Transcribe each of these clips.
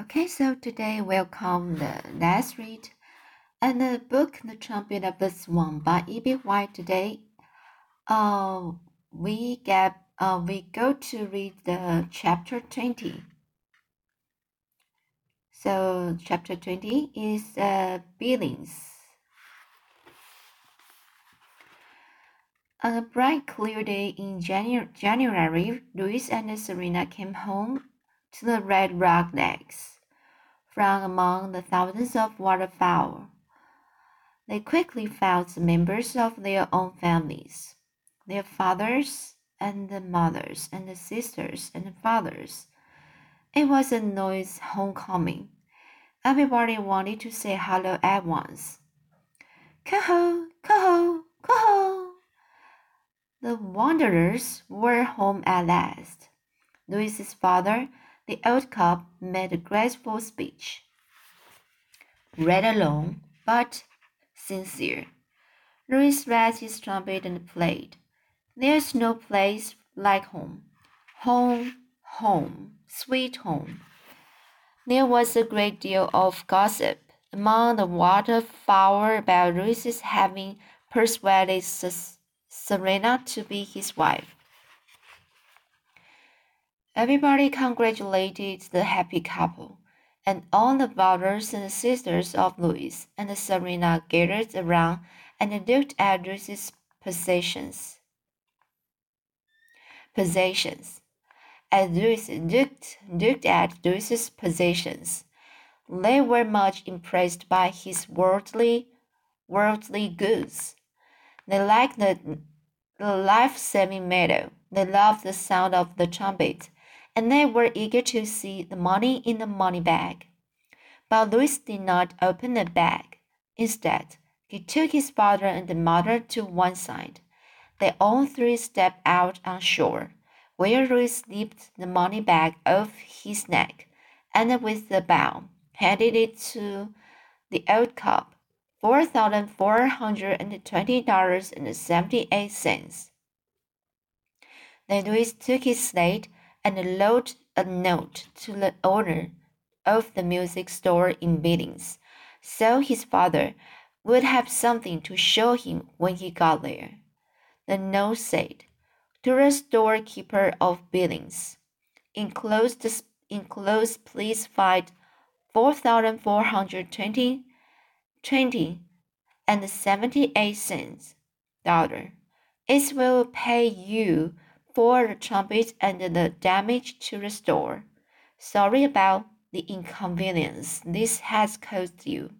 Okay, so today we'll come the last read and the book The Trumpet of the Swan by E.B. White today. Uh, we get uh, we go to read the chapter 20. So chapter 20 is uh, Billings. On a bright, clear day in Janu January, Louis and Serena came home to the Red Rock necks from among the thousands of waterfowl. They quickly found the members of their own families, their fathers and the mothers and the sisters and the fathers. It was a noise homecoming. Everybody wanted to say hello at once. Coho, coho, coho. The wanderers were home at last. Louis's father the old cob made a graceful speech, rather long, but sincere. Louis raised his trumpet and played. There's no place like home. Home, home, sweet home. There was a great deal of gossip among the waterfowl about Louis's having persuaded Serena to be his wife. Everybody congratulated the happy couple, and all the brothers and sisters of Louis and Serena gathered around and looked at Louis's possessions. Possessions. As Louis looked, looked at Louis's possessions, they were much impressed by his worldly, worldly goods. They liked the, the life-saving medal. They loved the sound of the trumpet and they were eager to see the money in the money bag. But Louis did not open the bag. Instead, he took his father and the mother to one side. They all three stepped out on shore, where Louis slipped the money bag off his neck, and with a bow handed it to the old cob, four thousand four hundred and twenty dollars and seventy-eight cents. Then Louis took his slate and wrote a note to the owner of the music store in Billings, so his father would have something to show him when he got there. The note said, To the storekeeper of Billings, enclosed, enclosed please find 4,420 20 and 78 cents dollar. It will pay you for the trumpet and the damage to the store. Sorry about the inconvenience this has caused you.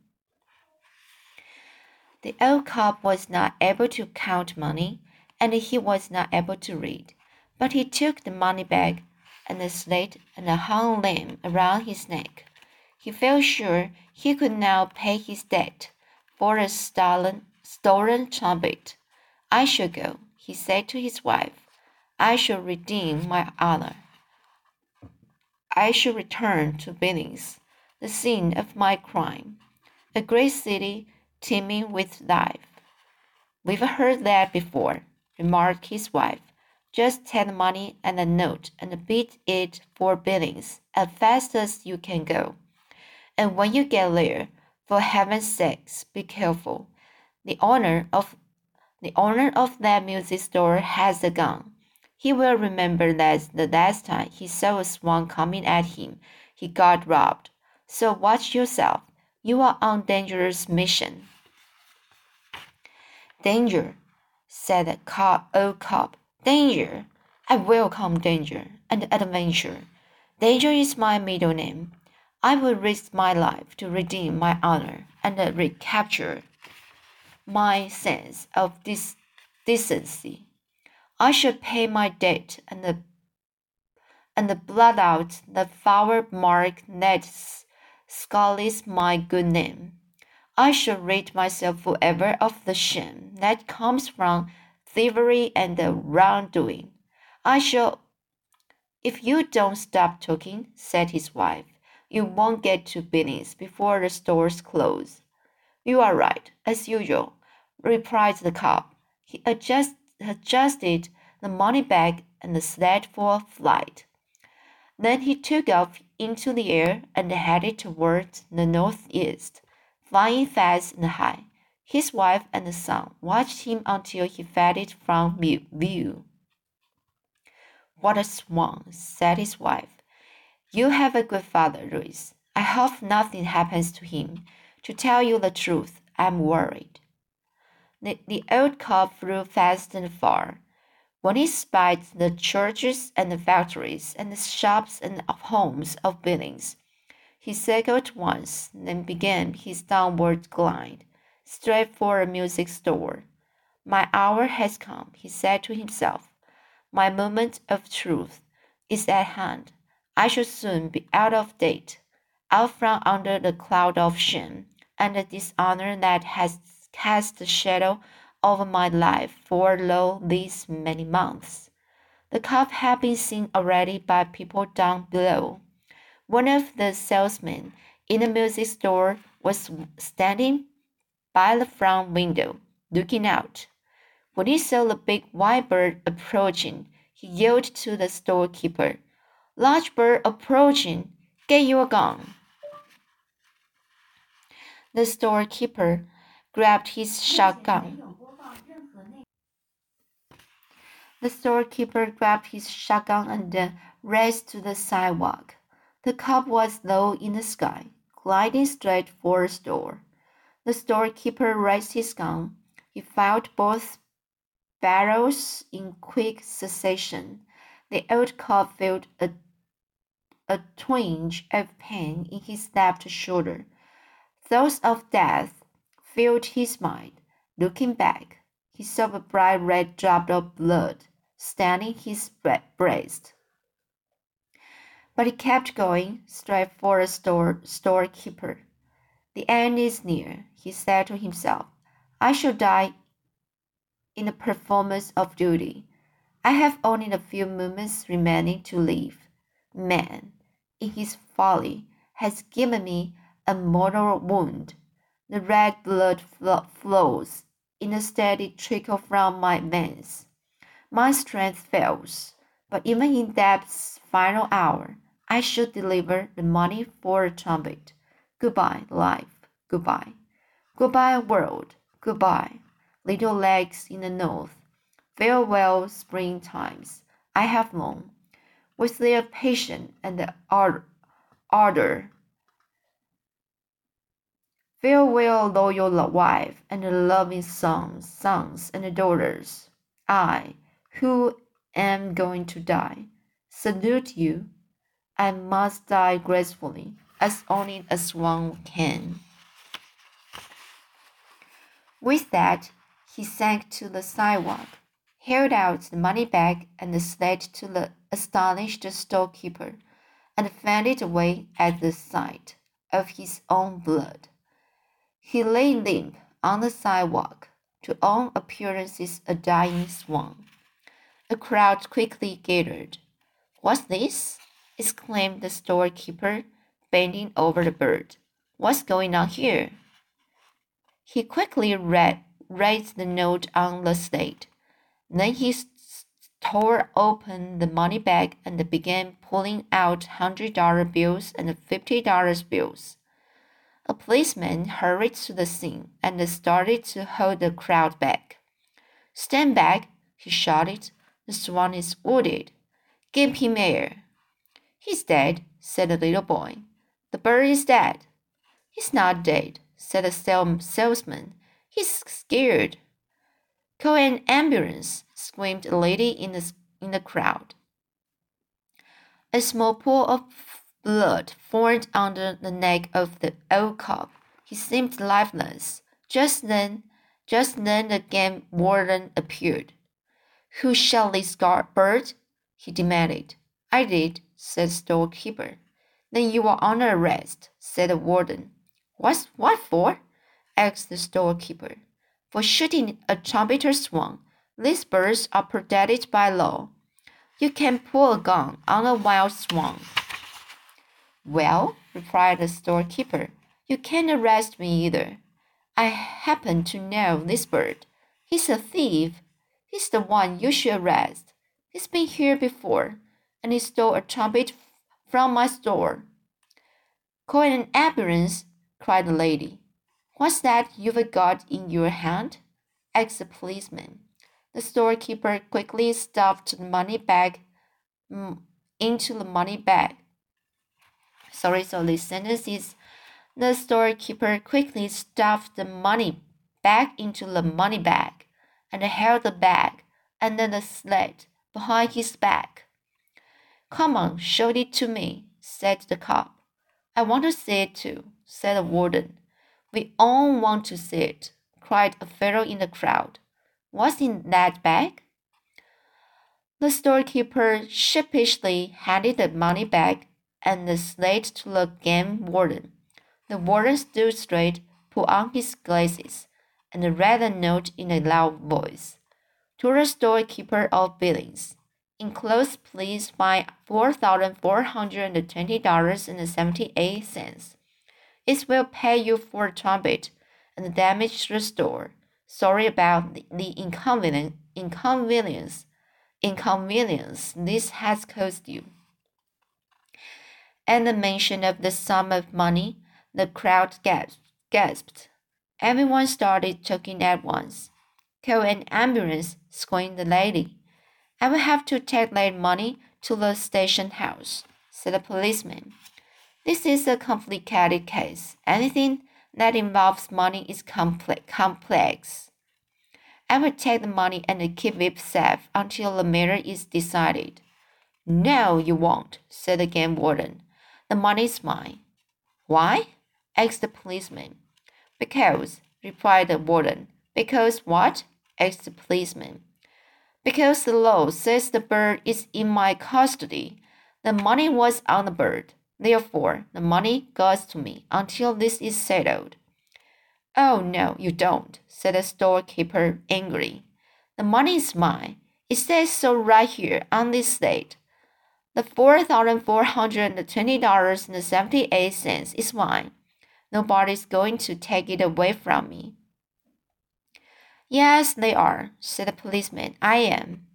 The old cob was not able to count money, and he was not able to read, but he took the money bag and the slate and hung them around his neck. He felt sure he could now pay his debt for the stolen, stolen trumpet. I shall go, he said to his wife. I shall redeem my honor. I shall return to Billings, the scene of my crime, a great city teeming with life. We've heard that before, remarked his wife. Just take the money and the note and beat it for Billings as fast as you can go. And when you get there, for heaven's sakes, be careful. The owner of the owner of that music store has a gun. He will remember that the last time he saw a swan coming at him, he got robbed. So watch yourself. You are on dangerous mission. Danger, said the cob, old cob. Danger. I welcome danger and adventure. Danger is my middle name. I will risk my life to redeem my honor and recapture my sense of dis- decency. I should pay my debt and the and the blot out the foul mark that sullies my good name. I shall rid myself forever of the shame that comes from thievery and the wrongdoing. I shall. If you don't stop talking, said his wife, you won't get to Billings before the stores close. You are right, as usual, replied the cob. He adjust, adjusted the money bag and the sled for flight. Then he took off into the air and headed towards the northeast, flying fast and high. His wife and the son watched him until he faded from view. What a swan, said his wife. You have a good father, Louis. I hope nothing happens to him. To tell you the truth, I'm worried. The, the old cob flew fast and far. When he spied the churches and the factories and the shops and homes of Billings, he circled once, then began his downward glide straight for a music store. My hour has come, he said to himself. My moment of truth is at hand. I shall soon be out of date, out from under the cloud of shame and the dishonor that has cast the shadow over my life for lo these many months. The cob had been seen already by people down below. One of the salesmen in the music store was standing by the front window, looking out. When he saw the big white bird approaching, he yelled to the storekeeper, Large bird approaching, get your gun. The storekeeper grabbed his shotgun. The storekeeper grabbed his shotgun and raced to the sidewalk. The cob was low in the sky, gliding straight for the store. The storekeeper raised his gun. He fired both barrels in quick succession. The old cob felt a, a twinge of pain in his left shoulder. Thoughts of death filled his mind. Looking back, he saw a bright red drop of blood staining his breast. But he kept going straight for a store storekeeper. The end is near, he said to himself. I shall die in the performance of duty. I have only a few moments remaining to live. Man, in his folly, has given me a mortal wound. The red blood flows in a steady trickle from my veins. My strength fails, but even in death's final hour, I should deliver the money for a trumpet. Goodbye, life. Goodbye. Goodbye, world. Goodbye, little legs in the north. Farewell, spring times I have known, with their patience and the ardor. Farewell, loyal wife and loving sons, sons and daughters. I, who am going to die, salute you. I must die gracefully as only a swan can. With that, he sank to the sidewalk, held out the money bag and the slid to the astonished storekeeper, and fainted away at the sight of his own blood. He lay limp on the sidewalk, to all appearances a dying swan. A crowd quickly gathered. What's this? exclaimed the storekeeper bending over the bird. What's going on here? He quickly read, raised the note on the slate. Then he tore open the money bag and began pulling out hundred dollar bills and fifty dollar bills. A policeman hurried to the scene and started to hold the crowd back. Stand back, he shouted. The swan is wounded. Give him air. He's dead, said the little boy. The bird is dead. He's not dead, said the salesman. He's scared. Call an ambulance, screamed a lady in the, in the crowd. A small pool of blood formed under the neck of the old cob. He seemed lifeless. Just then, just then the game warden appeared. Who shot this bird? he demanded. I did, said the storekeeper. Then you are under arrest, said the warden. What's what for? asked the storekeeper. For shooting a trumpeter swan. These birds are protected by law. You can pull a gun on a wild swan. Well, replied the storekeeper, you can't arrest me either. I happen to know this bird. He's a thief. He's the one you should arrest. He's been here before, and he stole a trumpet from my store. Call an ambulance, cried the lady. What's that you've got in your hand? asked the policeman. The storekeeper quickly stuffed the money bag mm, into the money bag. Sorry, so this sentence is the storekeeper quickly stuffed the money back into the money bag and held the bag under the sled behind his back. Come on, show it to me, said the cop. I want to see it too, said the warden. We all want to see it, cried a fellow in the crowd. What's in that bag? The storekeeper sheepishly handed the money bag and the slate to the game warden. The warden stood straight, put on his glasses, and read the note in a loud voice. To the storekeeper of Billings. Enclosed, please find four thousand four hundred and twenty dollars and seventy-eight cents. It will pay you for the trumpet and damage to the store. Sorry about the inconvenience, inconvenience, inconvenience this has caused you. At the mention of the sum of money, the crowd gasped. Everyone started talking at once. Call an ambulance, screamed the lady. I will have to take that money to the station house, said the policeman. This is a complicated case. Anything that involves money is complex. I will take the money and keep it safe until the matter is decided. No, you won't, said the game warden. The money is mine. Why? asked the policeman. Because, replied the warden. Because what? asked the policeman. Because the law says the bird is in my custody. The money was on the bird. Therefore, the money goes to me until this is settled. Oh, no, you don't, said the storekeeper angrily. The money is mine. It says so right here on this slate. The four thousand four hundred and twenty dollars and seventy eight cents is mine. Nobody's going to take it away from me. Yes, they are, said the policeman. I am.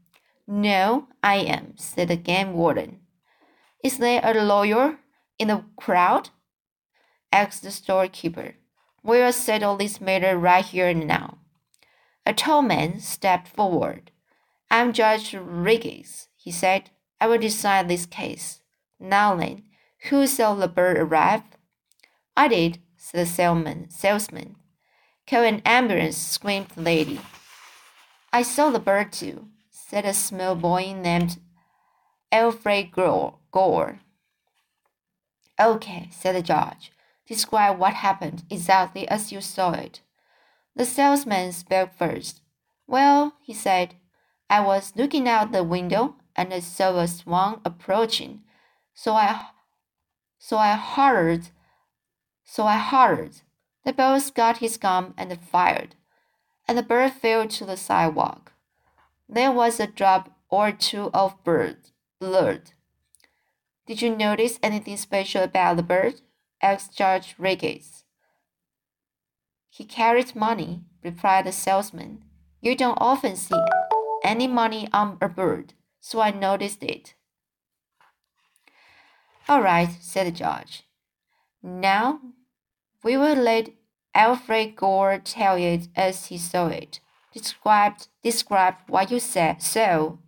No, I am, said the game warden. Is there a lawyer? in the crowd? asked the storekeeper. We'll settle this matter right here and now. A tall man stepped forward. I'm Judge Riggs, he said. I will decide this case. Now then, who saw the bird arrive? I did, said the salesman. salesman. Call an ambulance, screamed the lady. I saw the bird too, said a small boy named Alfred Gore. Okay, said the judge. Describe what happened exactly as you saw it. The salesman spoke first. Well, he said, I was looking out the window and I saw a swan approaching. So I so I hollered so I hollered. The boss got his gun and fired, and the bird fell to the sidewalk. There was a drop or two of bird blood. Did you notice anything special about the bird? asked Judge Riggins. He carried money, replied the salesman. You don't often see any money on a bird, so I noticed it. All right, said the judge. Now we will let Alfred Gore tell it as he saw it. Describe, describe what you said. So,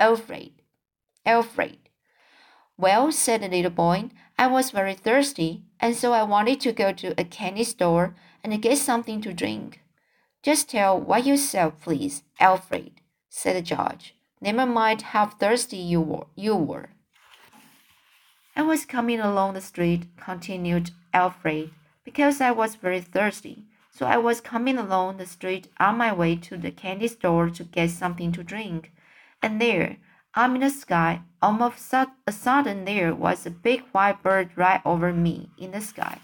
Alfred, Alfred. Well, said the little boy, I was very thirsty, and so I wanted to go to a candy store and get something to drink. Just tell what you saw, please, Alfred, said the judge. Never mind how thirsty you were. You were. I was coming along the street, continued Alfred, because I was very thirsty. So I was coming along the street on my way to the candy store to get something to drink. And there, up in the sky, almost a sudden there was a big white bird right over me in the sky.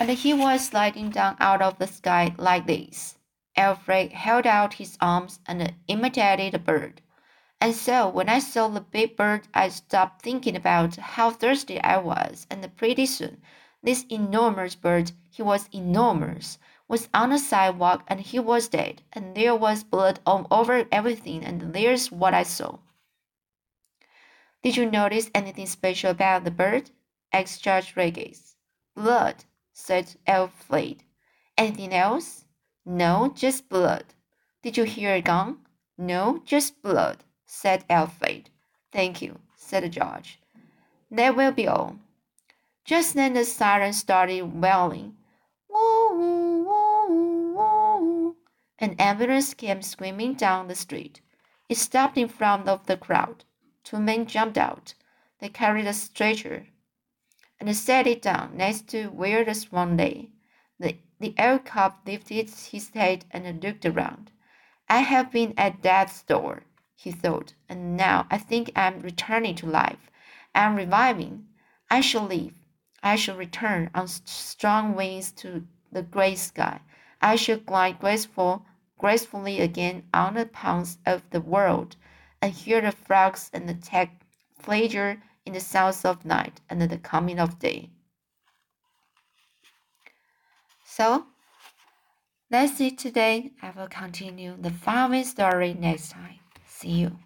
And he was sliding down out of the sky like this. Alfred held out his arms and imitated the bird. And so when I saw the big bird, I stopped thinking about how thirsty I was, and pretty soon this enormous bird, he was enormous, was on the sidewalk and he was dead, and there was blood all over everything, and there's what I saw. Did you notice anything special about the bird? asked Judge Regis. Blood, said Alfred. Anything else? No, just blood. Did you hear a gun? No, just blood, said Alfred. Thank you, said judge. That will be all. Just then the siren started wailing. Woo, woo, woo, woo. An ambulance came screaming down the street. It stopped in front of the crowd. Two men jumped out. They carried a stretcher and set it down next to where the swan lay. The, the cob lifted his head and looked around. I have been at death's door, he thought, and now I think I'm returning to life. I'm reviving. I shall live. I shall return on strong wings to the great sky. I shall glide graceful, gracefully again on the ponds of the world, and hear the frogs and the tech flager in the sounds of night and the coming of day. So, that's it today. I will continue the following story next time. See you.